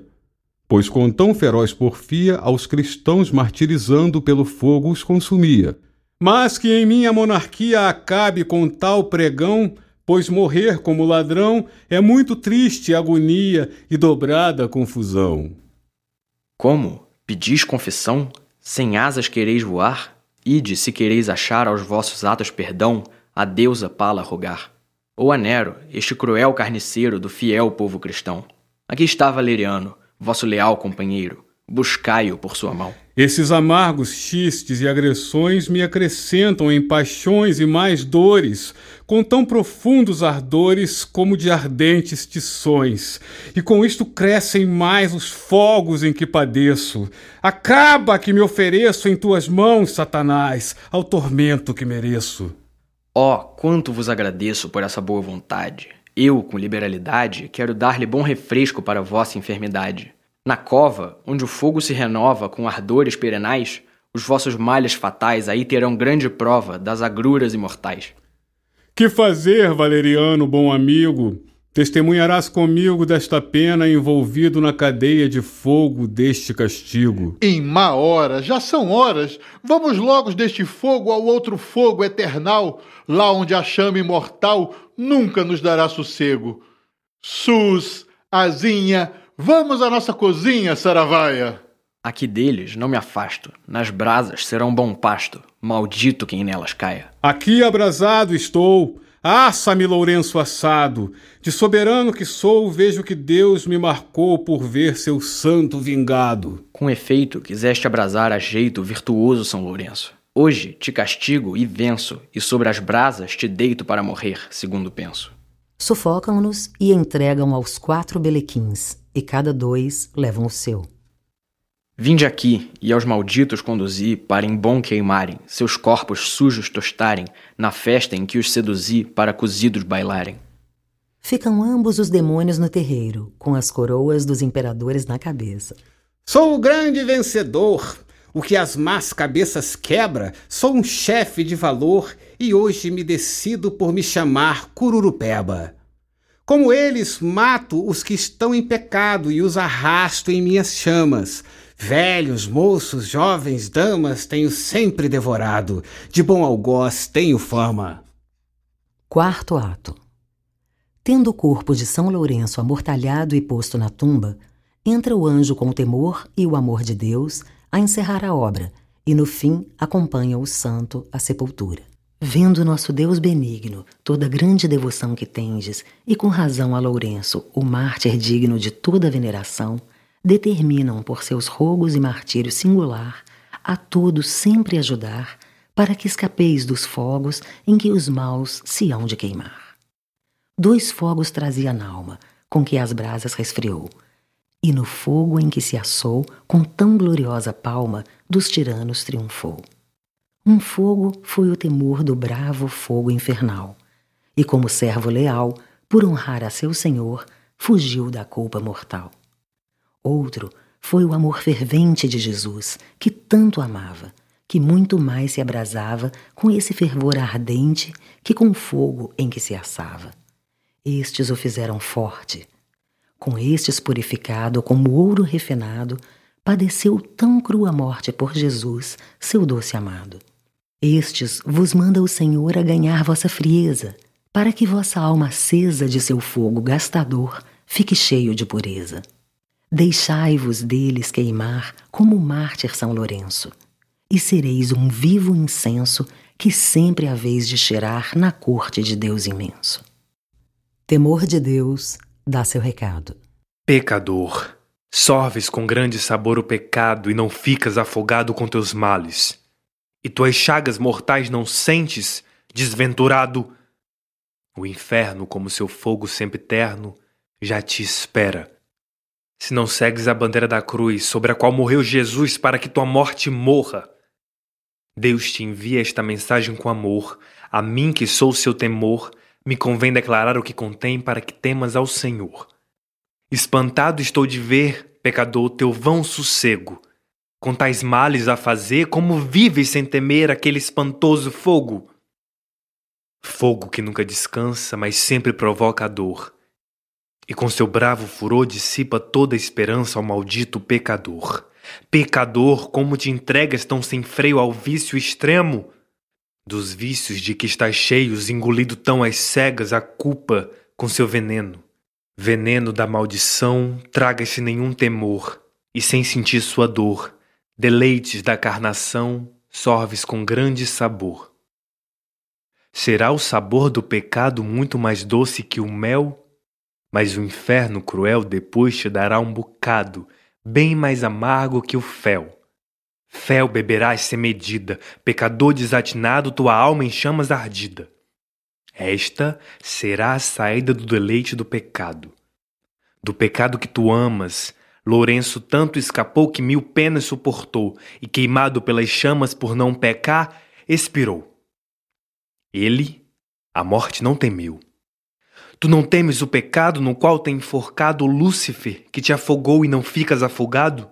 pois com tão feroz porfia aos cristãos martirizando pelo fogo os consumia. Mas que em minha monarquia acabe com tal pregão, pois morrer como ladrão é muito triste agonia e dobrada confusão. Como? Pedis confissão? Sem asas quereis voar? Ide, se quereis achar aos vossos atos perdão, a deusa pala rogar. Ou a Nero, este cruel carniceiro do fiel povo cristão. Aqui está Valeriano, vosso leal companheiro. Buscai-o por sua mão. Esses amargos xistes e agressões me acrescentam em paixões e mais dores, com tão profundos ardores como de ardentes tições. E com isto crescem mais os fogos em que padeço. Acaba que me ofereço em tuas mãos, Satanás, ao tormento que mereço. Ó, oh, quanto vos agradeço por essa boa vontade. Eu, com liberalidade, quero dar-lhe bom refresco para vossa enfermidade. Na cova, onde o fogo se renova com ardores perenais, os vossos malhas fatais aí terão grande prova das agruras imortais. Que fazer, Valeriano, bom amigo? Testemunharás comigo desta pena envolvido na cadeia de fogo deste castigo. Em má hora, já são horas. Vamos logo deste fogo ao outro fogo eternal, lá onde a chama imortal nunca nos dará sossego. Sus, azinha, vamos à nossa cozinha, Saravaia. Aqui deles não me afasto, nas brasas serão bom pasto, maldito quem nelas caia. Aqui abrasado estou Assa-me, Lourenço assado! De soberano que sou, vejo que Deus me marcou por ver seu santo vingado. Com efeito, quiseste abrasar a jeito virtuoso São Lourenço. Hoje te castigo e venço, e sobre as brasas te deito para morrer, segundo penso. Sufocam-nos e entregam aos quatro belequins, e cada dois levam o seu. Vinde aqui, e aos malditos conduzi para em bom queimarem, seus corpos sujos tostarem, na festa em que os seduzi para cozidos bailarem. Ficam ambos os demônios no terreiro, com as coroas dos imperadores na cabeça. Sou o grande vencedor, o que as más cabeças quebra, sou um chefe de valor e hoje me decido por me chamar Cururupeba. Como eles, mato os que estão em pecado e os arrasto em minhas chamas. Velhos, moços, jovens, damas, tenho sempre devorado. De bom algoz tenho fama. Quarto ato. Tendo o corpo de São Lourenço amortalhado e posto na tumba, entra o anjo com o temor e o amor de Deus a encerrar a obra, e no fim acompanha o santo à sepultura. Vendo nosso Deus benigno toda grande devoção que tendes, e com razão a Lourenço, o mártir digno de toda veneração, determinam por seus rogos e martírio singular a todos sempre ajudar para que escapeis dos fogos em que os maus se hão de queimar. Dois fogos trazia alma, com que as brasas resfriou, e no fogo em que se assou, com tão gloriosa palma, dos tiranos triunfou. Um fogo foi o temor do bravo fogo infernal, e como servo leal, por honrar a seu senhor, fugiu da culpa mortal. Outro foi o amor fervente de Jesus, que tanto amava, que muito mais se abrasava com esse fervor ardente que com o fogo em que se assava. Estes o fizeram forte. Com estes purificado como ouro refinado, padeceu tão crua morte por Jesus, seu doce amado. Estes vos manda o Senhor a ganhar vossa frieza, para que vossa alma acesa de seu fogo gastador fique cheio de pureza. Deixai-vos deles queimar como o mártir São Lourenço, e sereis um vivo incenso que sempre haveis de cheirar na corte de Deus imenso. Temor de Deus dá seu recado. Pecador, sorves com grande sabor o pecado e não ficas afogado com teus males. E tuas chagas mortais não sentes, desventurado? O inferno, como seu fogo sempre terno, já te espera se não segues a bandeira da cruz sobre a qual morreu Jesus para que tua morte morra. Deus te envia esta mensagem com amor. A mim, que sou seu temor, me convém declarar o que contém para que temas ao Senhor. Espantado estou de ver, pecador, teu vão sossego. Com tais males a fazer, como vives sem temer aquele espantoso fogo? Fogo que nunca descansa, mas sempre provoca a dor e com seu bravo furor dissipa toda a esperança ao maldito pecador. Pecador, como te entregas tão sem freio ao vício extremo? Dos vícios de que estás cheios, engolido tão às cegas a culpa com seu veneno. Veneno da maldição, traga-se nenhum temor, e sem sentir sua dor, deleites da carnação, sorves com grande sabor. Será o sabor do pecado muito mais doce que o mel? Mas o inferno cruel depois te dará um bocado, bem mais amargo que o fel. Fel beberás sem medida, pecador desatinado, tua alma em chamas ardida. Esta será a saída do deleite do pecado. Do pecado que tu amas, Lourenço tanto escapou que mil penas suportou, e queimado pelas chamas por não pecar, expirou. Ele, a morte não temeu. Tu não temes o pecado no qual tem enforcado Lúcifer, que te afogou e não ficas afogado?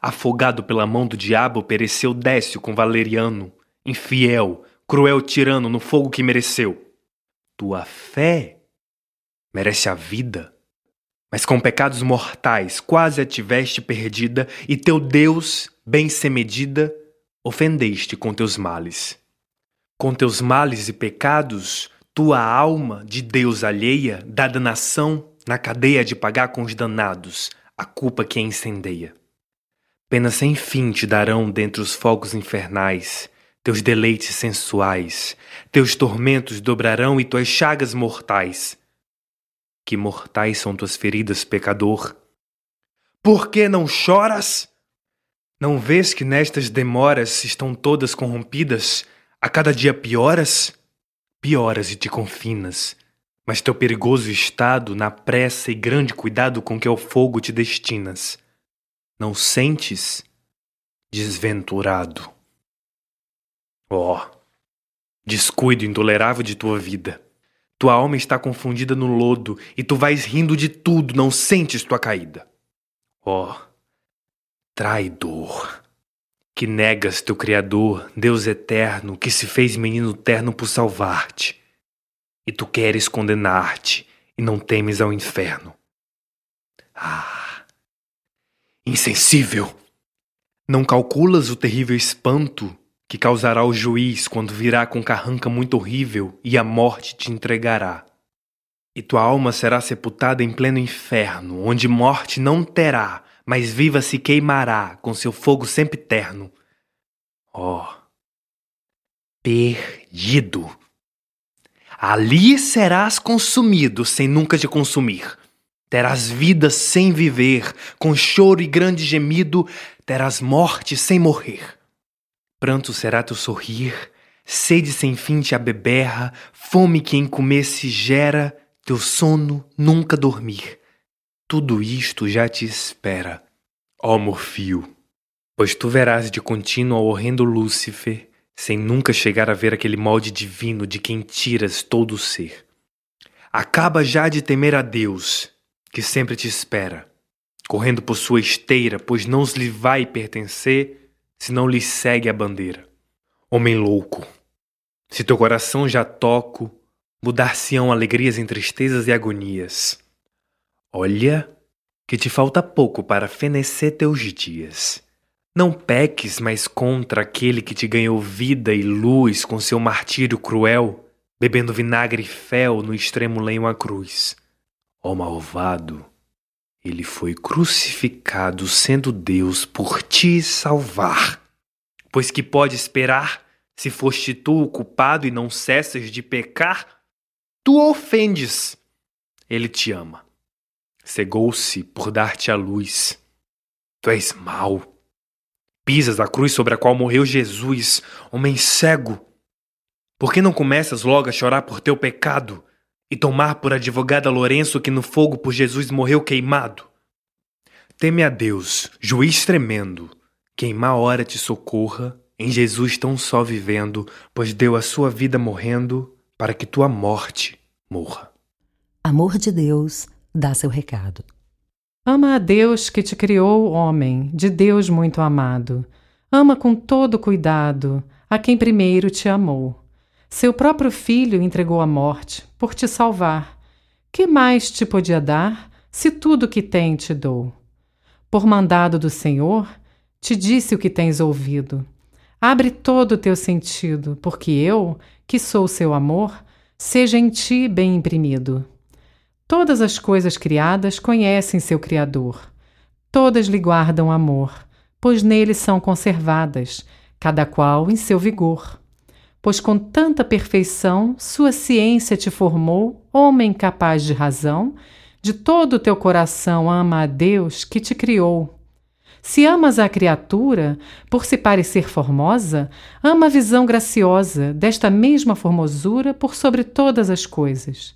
Afogado pela mão do diabo, pereceu Décio com Valeriano, infiel, cruel tirano no fogo que mereceu. Tua fé merece a vida. Mas com pecados mortais quase a tiveste perdida, e teu Deus, bem sem medida, ofendeste com teus males. Com teus males e pecados, tua alma, de Deus alheia, da danação, na cadeia de pagar com os danados, a culpa que a incendeia. Pena sem fim te darão dentre os fogos infernais, teus deleites sensuais, teus tormentos dobrarão e tuas chagas mortais. Que mortais são tuas feridas, pecador? Por que não choras? Não vês que nestas demoras estão todas corrompidas? A cada dia pioras? Pioras e te confinas, mas teu perigoso estado, na pressa e grande cuidado com que ao fogo te destinas, não sentes desventurado? Oh, descuido intolerável de tua vida. Tua alma está confundida no lodo e tu vais rindo de tudo, não sentes tua caída. Oh, traidor, que negas teu Criador, Deus eterno, que se fez menino terno por salvar-te. E tu queres condenar-te e não temes ao inferno. Ah, insensível! Não calculas o terrível espanto que causará o juiz quando virá com carranca muito horrível e a morte te entregará. E tua alma será sepultada em pleno inferno, onde morte não terá, mas viva se queimará com seu fogo sempre terno. Oh, perdido! Ali serás consumido sem nunca te consumir. Terás vida sem viver, com choro e grande gemido, terás morte sem morrer. Pranto será teu sorrir, sede sem fim te abeberra, fome que em comer se gera, teu sono nunca dormir. Tudo isto já te espera, ó Morfio, pois tu verás de contínuo ao horrendo Lúcifer, sem nunca chegar a ver aquele molde divino de quem tiras todo o ser. Acaba já de temer a Deus, que sempre te espera, correndo por sua esteira, pois não lhe vai pertencer se não lhe segue a bandeira. Homem louco, se teu coração já toco, mudar-se-ão alegrias em tristezas e agonias. Olha, que te falta pouco para fenecer teus dias. Não peques mais contra aquele que te ganhou vida e luz com seu martírio cruel, bebendo vinagre e fel no extremo lenho à cruz. Ó oh, malvado, ele foi crucificado, sendo Deus, por te salvar. Pois que pode esperar, se foste tu o culpado e não cessas de pecar? Tu ofendes. Ele te ama. Cegou-se por dar-te a luz. Tu és mau. Pisas a cruz sobre a qual morreu Jesus, homem cego. Por que não começas logo a chorar por teu pecado? e tomar por advogada Lourenço que no fogo por Jesus morreu queimado. Teme a Deus, juiz tremendo, que em má hora te socorra, em Jesus tão só vivendo, pois deu a sua vida morrendo, para que tua morte morra. Amor de Deus dá seu recado. Ama a Deus que te criou, homem, de Deus muito amado. Ama com todo cuidado a quem primeiro te amou. Seu próprio filho entregou à morte por te salvar. Que mais te podia dar se tudo que tem te dou? Por mandado do Senhor, te disse o que tens ouvido. Abre todo o teu sentido, porque eu, que sou seu amor, seja em ti bem imprimido. Todas as coisas criadas conhecem seu Criador. Todas lhe guardam amor, pois nele são conservadas, cada qual em seu vigor pois com tanta perfeição sua ciência te formou, homem capaz de razão, de todo o teu coração ama a Deus que te criou. Se amas a criatura, por se parecer formosa, ama a visão graciosa desta mesma formosura por sobre todas as coisas.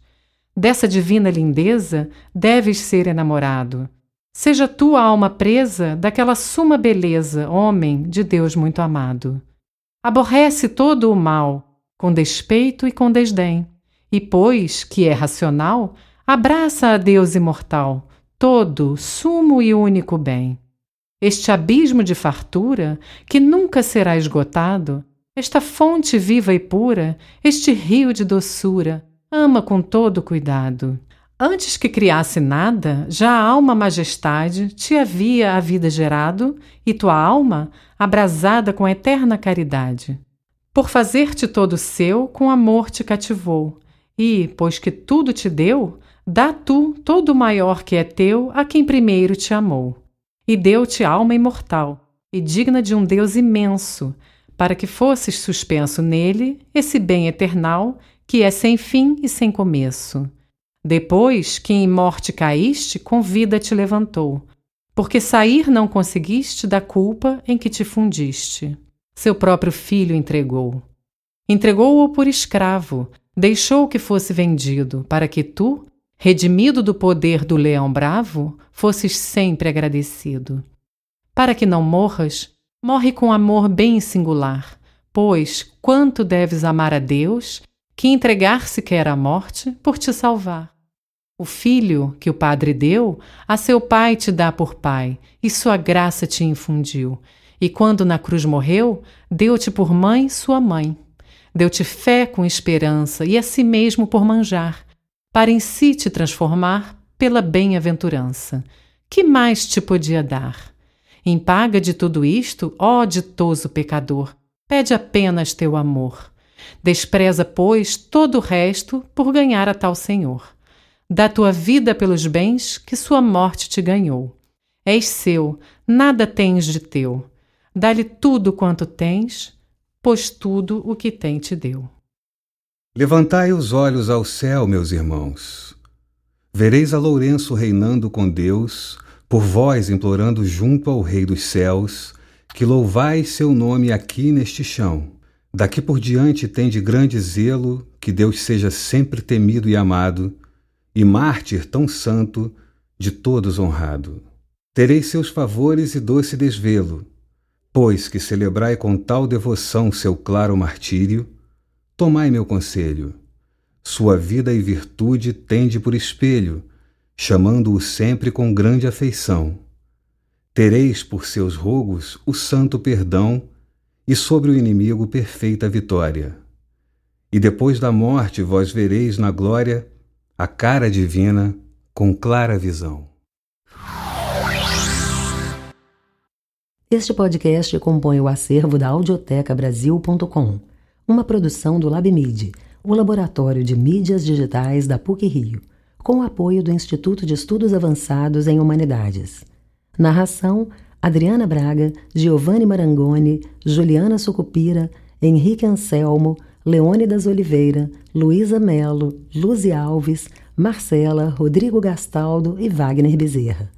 Dessa divina lindeza deves ser enamorado. Seja tua alma presa daquela suma beleza, homem de Deus muito amado. Aborrece todo o mal, com despeito e com desdém, e, pois que é racional, abraça a Deus imortal, todo, sumo e único bem. Este abismo de fartura, que nunca será esgotado, esta fonte viva e pura, este rio de doçura, ama com todo cuidado. Antes que criasse nada, já a alma majestade te havia a vida gerado, e tua alma abrasada com eterna caridade. Por fazer-te todo seu, com amor te cativou, e, pois que tudo te deu, dá tu todo o maior que é teu a quem primeiro te amou. E deu-te alma imortal, e digna de um Deus imenso, para que fosses suspenso nele esse bem eternal que é sem fim e sem começo. Depois que em morte caíste, com vida te levantou, porque sair não conseguiste da culpa em que te fundiste. Seu próprio filho entregou. Entregou-o por escravo, deixou que fosse vendido, para que tu, redimido do poder do leão bravo, fosses sempre agradecido. Para que não morras, morre com amor bem singular, pois quanto deves amar a Deus que entregar-se quer à morte por te salvar. O filho que o Padre deu, a seu pai te dá por pai, e sua graça te infundiu. E quando na cruz morreu, deu-te por mãe sua mãe. Deu-te fé com esperança e a si mesmo por manjar, para em si te transformar pela bem-aventurança. Que mais te podia dar? Em paga de tudo isto, ó ditoso pecador, pede apenas teu amor. Despreza, pois, todo o resto por ganhar a tal Senhor. Dá tua vida pelos bens que sua morte te ganhou. És seu, nada tens de teu. Dá-lhe tudo quanto tens, pois tudo o que tem te deu. Levantai os olhos ao céu, meus irmãos. Vereis a Lourenço reinando com Deus, por vós implorando junto ao Rei dos céus, que louvais seu nome aqui neste chão. Daqui por diante tem de grande zelo que Deus seja sempre temido e amado, e mártir tão santo, de todos honrado. Tereis seus favores e doce desvelo, pois que celebrai com tal devoção seu claro martírio, tomai meu conselho. Sua vida e virtude tende por espelho, chamando-o sempre com grande afeição. Tereis por seus rogos o santo perdão e sobre o inimigo perfeita vitória. E depois da morte vós vereis na glória a cara divina com clara visão. Este podcast compõe o acervo da audiotecabrasil.com, uma produção do LabMid, o laboratório de mídias digitais da PUC-Rio, com apoio do Instituto de Estudos Avançados em Humanidades. Narração Adriana Braga, Giovanni Marangoni, Juliana Sucupira, Henrique Anselmo, Leônidas Oliveira, Luísa Melo, Luzi Alves, Marcela, Rodrigo Gastaldo e Wagner Bezerra.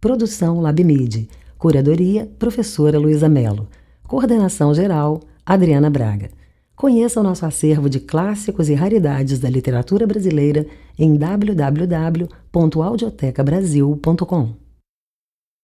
Produção Labmid. Curadoria, professora Luísa Melo. Coordenação geral, Adriana Braga. Conheça o nosso acervo de clássicos e raridades da literatura brasileira em www.audiotecabrasil.com.